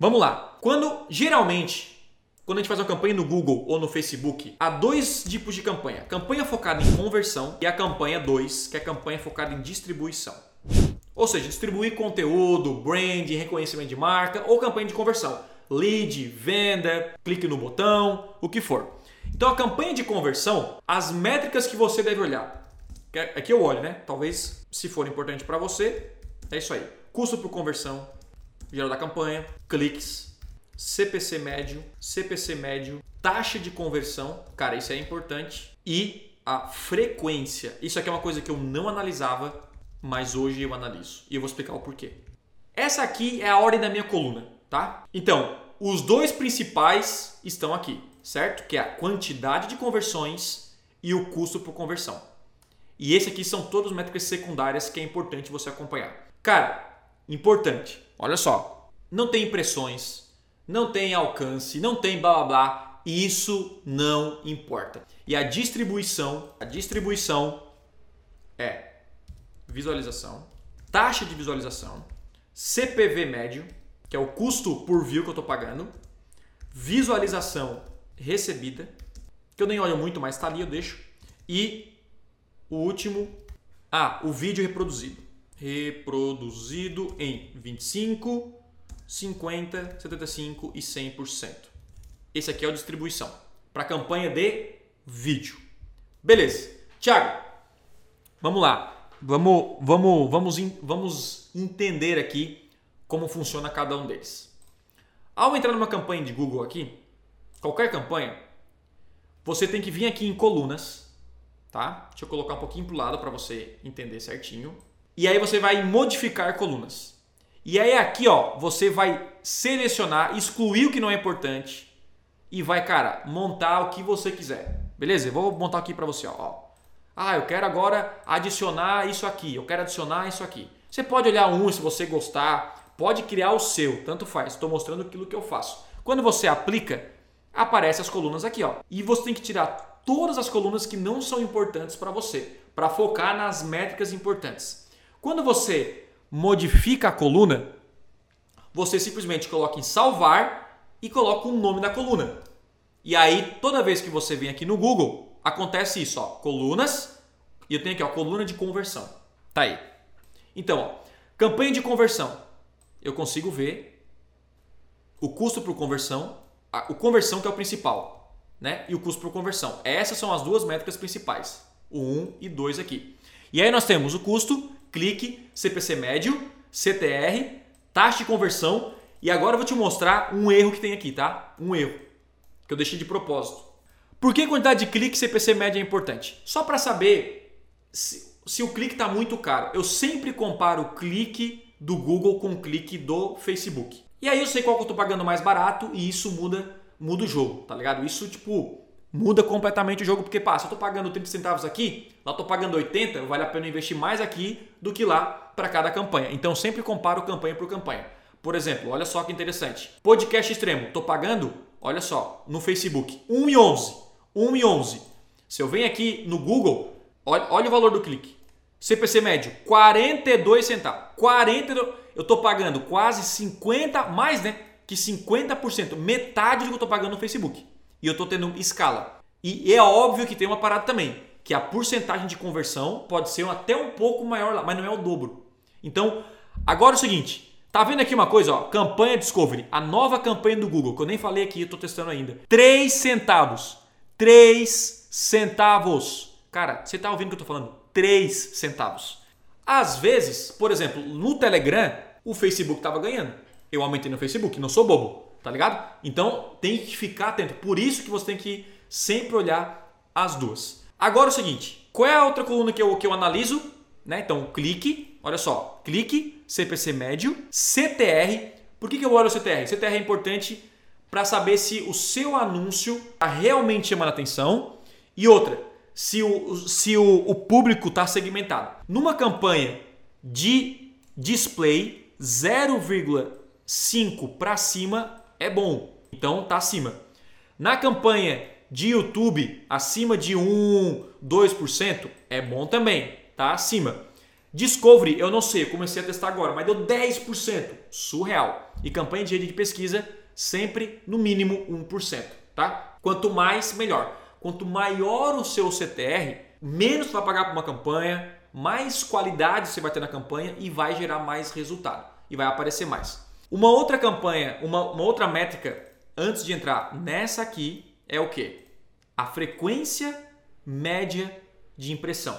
Vamos lá. Quando geralmente, quando a gente faz uma campanha no Google ou no Facebook, há dois tipos de campanha: campanha focada em conversão e a campanha 2, que é a campanha focada em distribuição. Ou seja, distribuir conteúdo, brand, reconhecimento de marca ou campanha de conversão. Lead, venda, clique no botão, o que for. Então a campanha de conversão, as métricas que você deve olhar. Aqui eu olho, né? Talvez se for importante para você, é isso aí. Custo por conversão, geral da campanha, cliques, CPC médio, CPC médio, taxa de conversão, cara, isso é importante, e a frequência. Isso aqui é uma coisa que eu não analisava mas hoje eu analiso e eu vou explicar o porquê. Essa aqui é a ordem da minha coluna, tá? Então, os dois principais estão aqui, certo? Que é a quantidade de conversões e o custo por conversão. E esse aqui são todas métricas secundárias que é importante você acompanhar. Cara, importante. Olha só, não tem impressões, não tem alcance, não tem blá blá blá. Isso não importa. E a distribuição, a distribuição é visualização, taxa de visualização, CPV médio, que é o custo por view que eu estou pagando, visualização recebida, que eu nem olho muito, mas está ali, eu deixo, e o último, ah, o vídeo reproduzido. Reproduzido em 25, 50, 75 e 100%. Esse aqui é a distribuição para campanha de vídeo. Beleza. Tiago, vamos lá. Vamos, vamos, vamos, vamos entender aqui como funciona cada um deles. Ao entrar numa campanha de Google aqui, qualquer campanha, você tem que vir aqui em colunas, tá? Deixa eu colocar um pouquinho para o lado para você entender certinho. E aí você vai modificar colunas. E aí aqui, ó, você vai selecionar, excluir o que não é importante e vai, cara, montar o que você quiser. Beleza? Eu vou montar aqui para você, ó. Ah, eu quero agora adicionar isso aqui, eu quero adicionar isso aqui. Você pode olhar um se você gostar, pode criar o seu, tanto faz. Estou mostrando aquilo que eu faço. Quando você aplica, aparecem as colunas aqui, ó. E você tem que tirar todas as colunas que não são importantes para você, para focar nas métricas importantes. Quando você modifica a coluna, você simplesmente coloca em salvar e coloca o nome da coluna. E aí, toda vez que você vem aqui no Google, acontece isso, ó, colunas, e eu tenho aqui, ó, coluna de conversão. Tá aí. Então, ó, campanha de conversão. Eu consigo ver o custo por conversão, a, o conversão que é o principal, né? E o custo por conversão. Essas são as duas métricas principais, o 1 e 2 aqui. E aí nós temos o custo, clique, CPC médio, CTR, taxa de conversão, e agora eu vou te mostrar um erro que tem aqui, tá? Um erro que eu deixei de propósito. Por que quantidade de clique CPC média é importante? Só para saber se, se, o clique está muito caro. Eu sempre comparo o clique do Google com o clique do Facebook. E aí eu sei qual que eu estou pagando mais barato e isso muda, muda o jogo, tá ligado? Isso tipo muda completamente o jogo porque passa, eu estou pagando 30 centavos aqui, lá estou pagando 80, vale a pena investir mais aqui do que lá para cada campanha. Então sempre comparo campanha por campanha. Por exemplo, olha só que interessante. Podcast extremo, estou pagando, olha só, no Facebook, 1,11. 1,11. Se eu venho aqui no Google, olha, olha o valor do clique. CPC médio, 42 centavos. 42, eu estou pagando quase 50, mais né, que 50%, metade do que eu estou pagando no Facebook. E eu estou tendo escala. E é óbvio que tem uma parada também, que a porcentagem de conversão pode ser até um pouco maior lá, mas não é o dobro. Então, agora é o seguinte, Tá vendo aqui uma coisa, ó? Campanha Discovery, a nova campanha do Google, que eu nem falei aqui, eu tô testando ainda. 3 centavos. 3 centavos. Cara, você está ouvindo o que eu estou falando? 3 centavos. Às vezes, por exemplo, no Telegram, o Facebook estava ganhando. Eu aumentei no Facebook, não sou bobo, tá ligado? Então tem que ficar atento. Por isso que você tem que sempre olhar as duas. Agora é o seguinte, qual é a outra coluna que eu, que eu analiso? Né? Então, clique, olha só, clique, CPC médio, CTR. Por que, que eu olho o CTR? CTR é importante para saber se o seu anúncio está realmente chamando atenção e outra, se o, se o, o público está segmentado. Numa campanha de display, 0,5 para cima é bom, então tá acima. Na campanha de YouTube, acima de 1, 2% é bom também, tá acima. Discovery, eu não sei, eu comecei a testar agora, mas deu 10%. Surreal. E campanha de rede de pesquisa, sempre no mínimo 1%, tá? Quanto mais, melhor. Quanto maior o seu CTR, menos você vai pagar por uma campanha, mais qualidade você vai ter na campanha e vai gerar mais resultado. E vai aparecer mais. Uma outra campanha, uma, uma outra métrica, antes de entrar nessa aqui, é o que? A frequência média de impressão.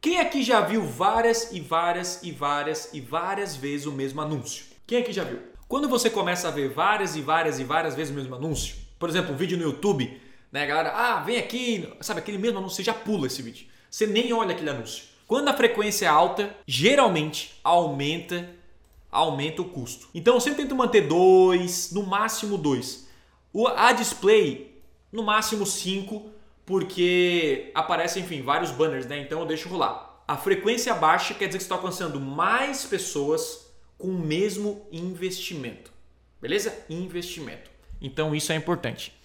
Quem aqui já viu várias e várias e várias e várias vezes o mesmo anúncio? Quem aqui já viu? Quando você começa a ver várias e várias e várias vezes o mesmo anúncio, por exemplo, um vídeo no YouTube, né, galera? Ah, vem aqui, sabe aquele mesmo anúncio, você já pula esse vídeo. Você nem olha aquele anúncio. Quando a frequência é alta, geralmente aumenta aumenta o custo. Então eu sempre tento manter dois, no máximo dois. A display, no máximo cinco porque aparecem, enfim, vários banners, né? Então eu deixo rolar. A frequência baixa quer dizer que você está alcançando mais pessoas com o mesmo investimento. Beleza? Investimento. Então isso é importante.